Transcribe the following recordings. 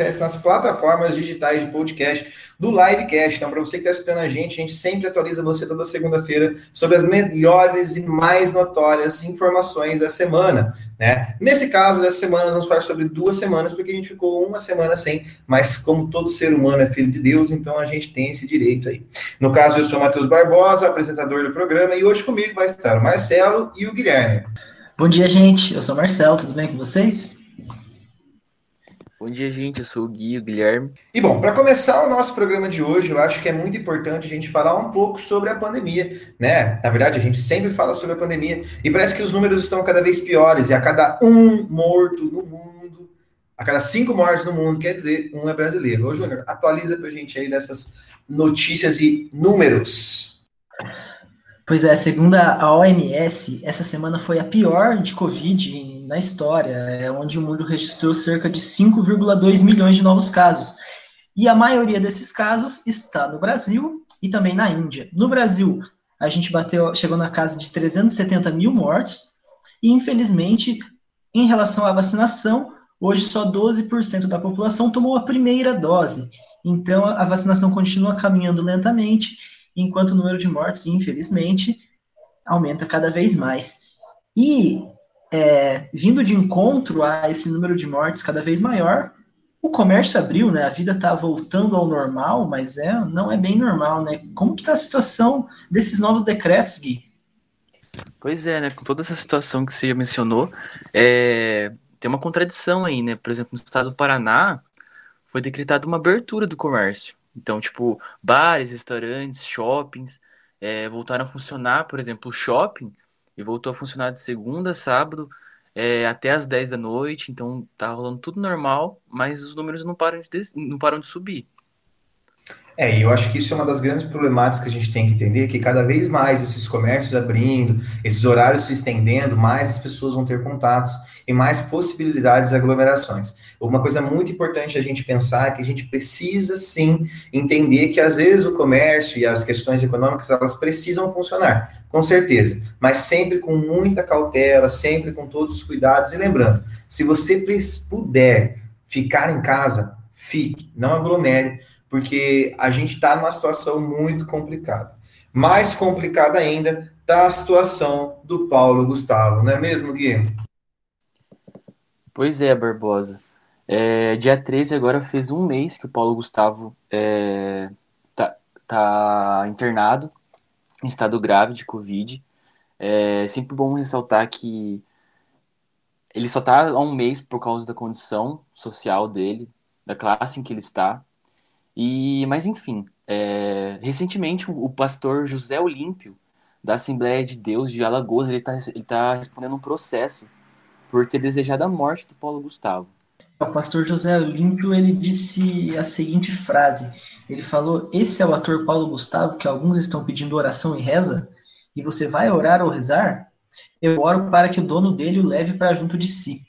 acontece nas plataformas digitais de podcast do Livecast. Então, para você que está escutando a gente, a gente sempre atualiza você toda segunda-feira sobre as melhores e mais notórias informações da semana. Né? Nesse caso, dessa semana, nós vamos falar sobre duas semanas, porque a gente ficou uma semana sem, mas como todo ser humano é filho de Deus, então a gente tem esse direito aí. No caso, eu sou Matheus Barbosa, apresentador do programa, e hoje comigo vai estar o Marcelo e o Guilherme. Bom dia, gente. Eu sou o Marcelo, tudo bem com vocês? Bom dia, gente. Eu sou o Gui, o Guilherme. E bom, para começar o nosso programa de hoje, eu acho que é muito importante a gente falar um pouco sobre a pandemia, né? Na verdade, a gente sempre fala sobre a pandemia e parece que os números estão cada vez piores e a cada um morto no mundo, a cada cinco mortes no mundo, quer dizer, um é brasileiro. Ô, Júnior, atualiza para a gente aí dessas notícias e números. Pois é, segundo a OMS, essa semana foi a pior de Covid na história, é onde o mundo registrou cerca de 5,2 milhões de novos casos. E a maioria desses casos está no Brasil e também na Índia. No Brasil, a gente bateu, chegou na casa de 370 mil mortes, e infelizmente, em relação à vacinação, hoje só 12% da população tomou a primeira dose. Então, a vacinação continua caminhando lentamente enquanto o número de mortes, infelizmente, aumenta cada vez mais. E, é, vindo de encontro a esse número de mortes cada vez maior, o comércio abriu, né? A vida está voltando ao normal, mas é, não é bem normal, né? Como que está a situação desses novos decretos, Gui? Pois é, né? Com toda essa situação que você mencionou, é, tem uma contradição aí, né? Por exemplo, no estado do Paraná, foi decretada uma abertura do comércio. Então, tipo, bares, restaurantes, shoppings é, voltaram a funcionar, por exemplo, o shopping, e voltou a funcionar de segunda a sábado é, até as 10 da noite, então tá rolando tudo normal, mas os números não param de, não param de subir. É, eu acho que isso é uma das grandes problemáticas que a gente tem que entender, que cada vez mais esses comércios abrindo, esses horários se estendendo, mais as pessoas vão ter contatos e mais possibilidades de aglomerações. Uma coisa muito importante a gente pensar é que a gente precisa sim entender que às vezes o comércio e as questões econômicas elas precisam funcionar, com certeza, mas sempre com muita cautela, sempre com todos os cuidados e lembrando, se você puder ficar em casa, fique, não aglomere, porque a gente está numa situação muito complicada. Mais complicada ainda está a situação do Paulo Gustavo, não é mesmo, Gui? Pois é, Barbosa. É, dia 13 agora fez um mês que o Paulo Gustavo é, tá, tá internado em estado grave de Covid. É sempre bom ressaltar que ele só tá há um mês por causa da condição social dele, da classe em que ele está. E, mas enfim, é, recentemente o, pastor José Olímpio, da Assembleia de Deus de Alagoas, ele está ele tá respondendo um processo por ter desejado a morte do Paulo Gustavo. O pastor José Olímpio, ele disse a seguinte frase, ele falou, esse é o ator Paulo Gustavo, que alguns estão pedindo oração e reza, e você vai orar ou rezar? Eu oro para que o dono dele o leve para junto de si.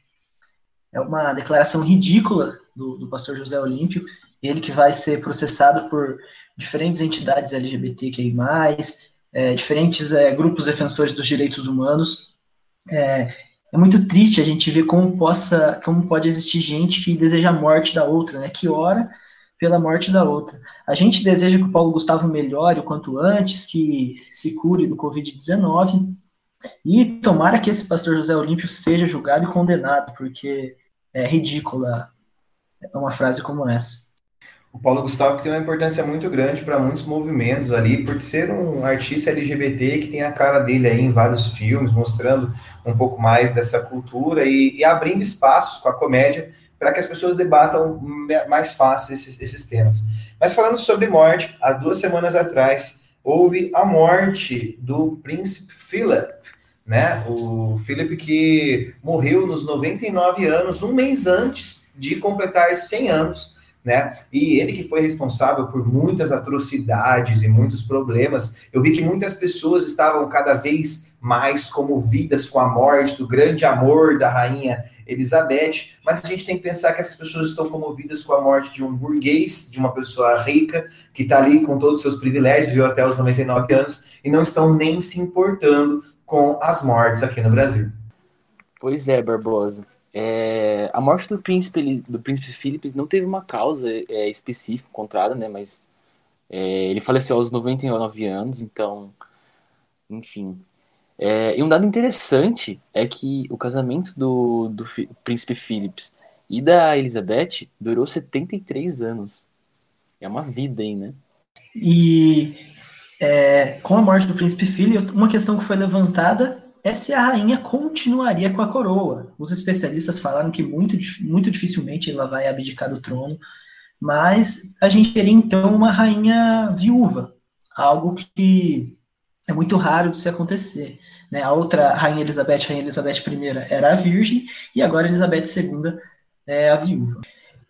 É uma declaração ridícula do, do pastor José Olímpio, ele que vai ser processado por diferentes entidades LGBTQI+, é, diferentes é, grupos defensores dos direitos humanos. É, é, muito triste a gente ver como, possa, como pode existir gente que deseja a morte da outra, né, que ora pela morte da outra. A gente deseja que o Paulo Gustavo melhore o quanto antes, que se cure do Covid-19, e tomara que esse pastor José Olímpio seja julgado e condenado, porque é ridícula uma frase como essa o Paulo Gustavo que tem uma importância muito grande para muitos movimentos ali, por ser um artista LGBT que tem a cara dele aí em vários filmes, mostrando um pouco mais dessa cultura e, e abrindo espaços com a comédia para que as pessoas debatam mais fácil esses, esses temas. Mas falando sobre morte, há duas semanas atrás houve a morte do príncipe Philip, né? O Philip que morreu nos 99 anos, um mês antes de completar 100 anos né? E ele que foi responsável por muitas atrocidades e muitos problemas. Eu vi que muitas pessoas estavam cada vez mais comovidas com a morte do grande amor da rainha Elizabeth, mas a gente tem que pensar que essas pessoas estão comovidas com a morte de um burguês, de uma pessoa rica, que está ali com todos os seus privilégios, viu até os 99 anos, e não estão nem se importando com as mortes aqui no Brasil. Pois é, Barbosa. É, a morte do príncipe, do príncipe Felipe não teve uma causa é, específica encontrada, né? Mas é, ele faleceu aos 99 anos, então, enfim. É, e um dado interessante é que o casamento do, do príncipe Philips e da Elizabeth durou 73 anos. É uma vida aí, né? E é, com a morte do príncipe Philip, uma questão que foi levantada é se a rainha continuaria com a coroa. Os especialistas falaram que muito, muito dificilmente ela vai abdicar do trono, mas a gente teria então uma rainha viúva, algo que é muito raro de se acontecer. Né? A outra rainha Elizabeth, rainha Elizabeth I, era a virgem, e agora Elizabeth II é a viúva.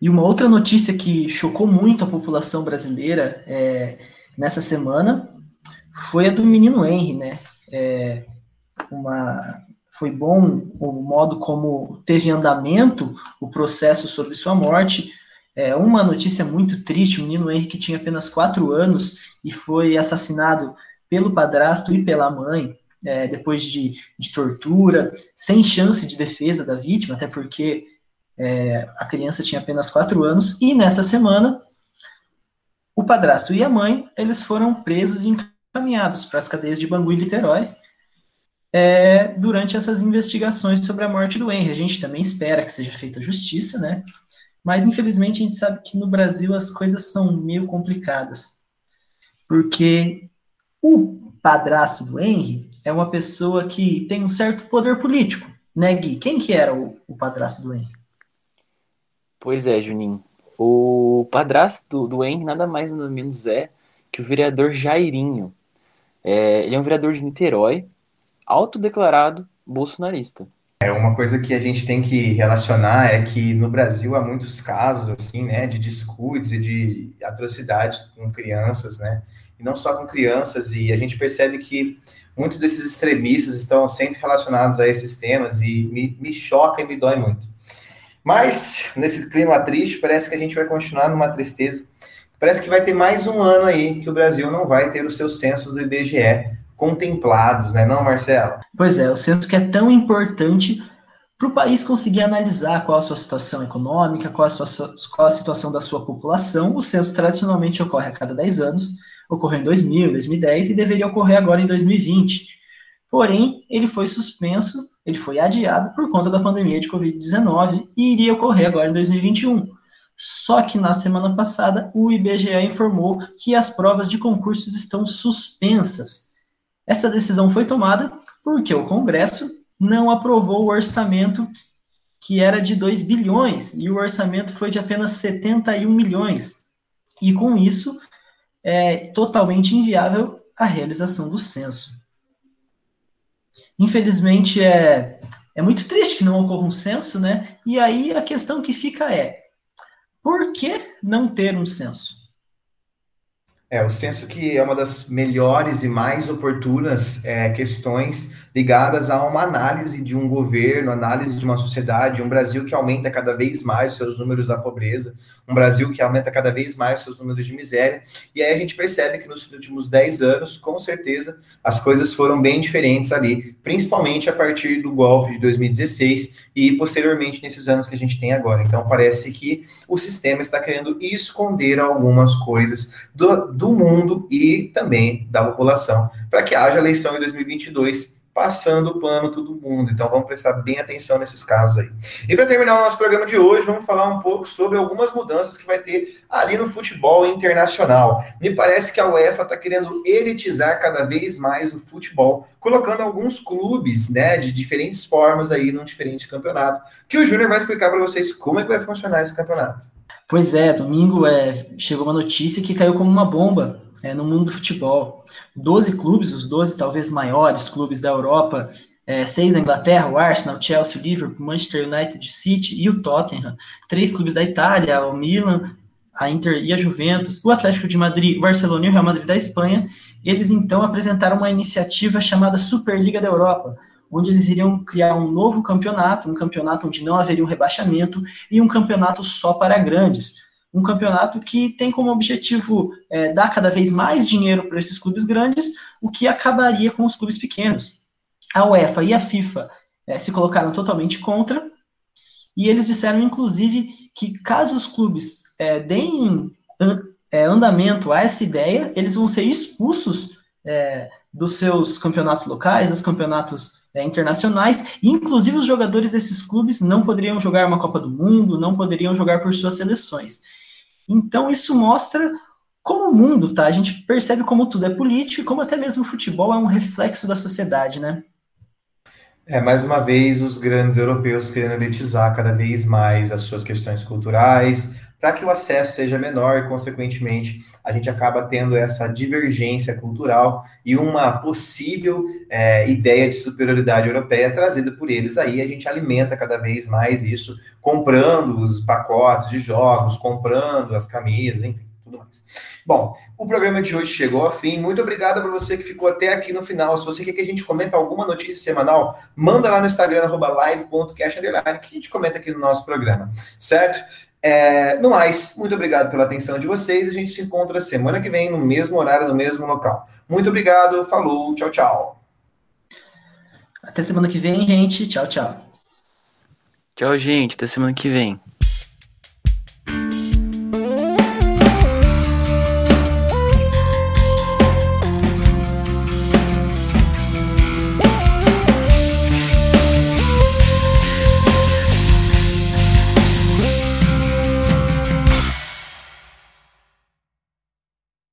E uma outra notícia que chocou muito a população brasileira é, nessa semana foi a do menino Henry, né? É, uma, foi bom o modo como teve andamento o processo sobre sua morte. É uma notícia muito triste: o menino Henry, que tinha apenas quatro anos e foi assassinado pelo padrasto e pela mãe, é, depois de, de, tortura, sem chance de defesa da vítima, até porque é, a criança tinha apenas quatro anos. E nessa semana, o padrasto e a mãe eles foram presos e encaminhados para as cadeias de Bangu e Niterói é, durante essas investigações sobre a morte do Henry. A gente também espera que seja feita justiça, né? Mas infelizmente a gente sabe que no Brasil as coisas são meio complicadas. Porque o padrasto do Henry é uma pessoa que tem um certo poder político, né, Gui? Quem que era o, o padrasto do Henry? Pois é, Juninho. O padrasto do, Henry nada mais nada menos é que o vereador Jairinho. É, ele é um vereador de Niterói, autodeclarado bolsonarista. É uma coisa que a gente tem que relacionar é que no Brasil há muitos casos assim, né, de descuidos e de atrocidades com crianças, né, e não só com crianças. E a gente percebe que muitos desses extremistas estão sempre relacionados a esses temas e me, me choca e me dói muito. Mas nesse clima triste, parece que a gente vai continuar numa tristeza. Parece que vai ter mais um ano aí que o Brasil não vai ter os seus censos do IBGE contemplados, né, não, Marcelo? Pois é, o censo que é tão importante para o país conseguir analisar qual a sua situação econômica, qual a, sua, qual a situação da sua população. O censo tradicionalmente ocorre a cada 10 anos, ocorreu em 2000, 2010 e deveria ocorrer agora em 2020. Porém, ele foi suspenso, ele foi adiado por conta da pandemia de Covid-19 e iria ocorrer agora em 2021. Só que na semana passada, o IBGE informou que as provas de concursos estão suspensas. Essa decisão foi tomada porque o Congresso não aprovou o orçamento que era de 2 bilhões e o orçamento foi de apenas 71 milhões. E com isso, é totalmente inviável a realização do censo. Infelizmente, é, é muito triste que não ocorra um censo, né? E aí a questão que fica é: por que não ter um censo? É, o censo que é uma das melhores e mais oportunas é, questões ligadas a uma análise de um governo, análise de uma sociedade, um Brasil que aumenta cada vez mais seus números da pobreza, um Brasil que aumenta cada vez mais seus números de miséria. E aí a gente percebe que nos últimos 10 anos, com certeza, as coisas foram bem diferentes ali, principalmente a partir do golpe de 2016 e posteriormente nesses anos que a gente tem agora. Então parece que o sistema está querendo esconder algumas coisas do, do mundo e também da população, para que haja eleição em 2022 passando o pano todo mundo. Então vamos prestar bem atenção nesses casos aí. E para terminar o nosso programa de hoje, vamos falar um pouco sobre algumas mudanças que vai ter ali no futebol internacional. Me parece que a UEFA está querendo elitizar cada vez mais o futebol, colocando alguns clubes, né, de diferentes formas aí num diferente campeonato, que o Júnior vai explicar para vocês como é que vai funcionar esse campeonato. Pois é, domingo é, chegou uma notícia que caiu como uma bomba é, no mundo do futebol. Doze clubes, os doze talvez maiores clubes da Europa, é, seis da Inglaterra, o Arsenal, Chelsea, o Liverpool, Manchester United, City e o Tottenham. Três clubes da Itália, o Milan, a Inter e a Juventus, o Atlético de Madrid, o Barcelona e o Real Madrid da Espanha. Eles então apresentaram uma iniciativa chamada Superliga da Europa, onde eles iriam criar um novo campeonato, um campeonato onde não haveria um rebaixamento e um campeonato só para grandes um campeonato que tem como objetivo é, dar cada vez mais dinheiro para esses clubes grandes, o que acabaria com os clubes pequenos. A UEFA e a FIFA é, se colocaram totalmente contra, e eles disseram, inclusive, que caso os clubes é, deem é, andamento a essa ideia, eles vão ser expulsos é, dos seus campeonatos locais, dos campeonatos é, internacionais, e inclusive os jogadores desses clubes não poderiam jogar uma Copa do Mundo, não poderiam jogar por suas seleções. Então isso mostra como o mundo, tá? A gente percebe como tudo é político e como até mesmo o futebol é um reflexo da sociedade, né? É, mais uma vez, os grandes europeus querendo elitizar cada vez mais as suas questões culturais, para que o acesso seja menor e, consequentemente, a gente acaba tendo essa divergência cultural e uma possível é, ideia de superioridade europeia trazida por eles. Aí a gente alimenta cada vez mais isso, comprando os pacotes de jogos, comprando as camisas, enfim, tudo mais. Bom, o programa de hoje chegou ao fim. Muito obrigado para você que ficou até aqui no final. Se você quer que a gente comente alguma notícia semanal, manda lá no Instagram, live.cash, que a gente comenta aqui no nosso programa, certo? É, no mais, muito obrigado pela atenção de vocês. A gente se encontra semana que vem, no mesmo horário, no mesmo local. Muito obrigado, falou, tchau, tchau. Até semana que vem, gente. Tchau, tchau. Tchau, gente. Até semana que vem.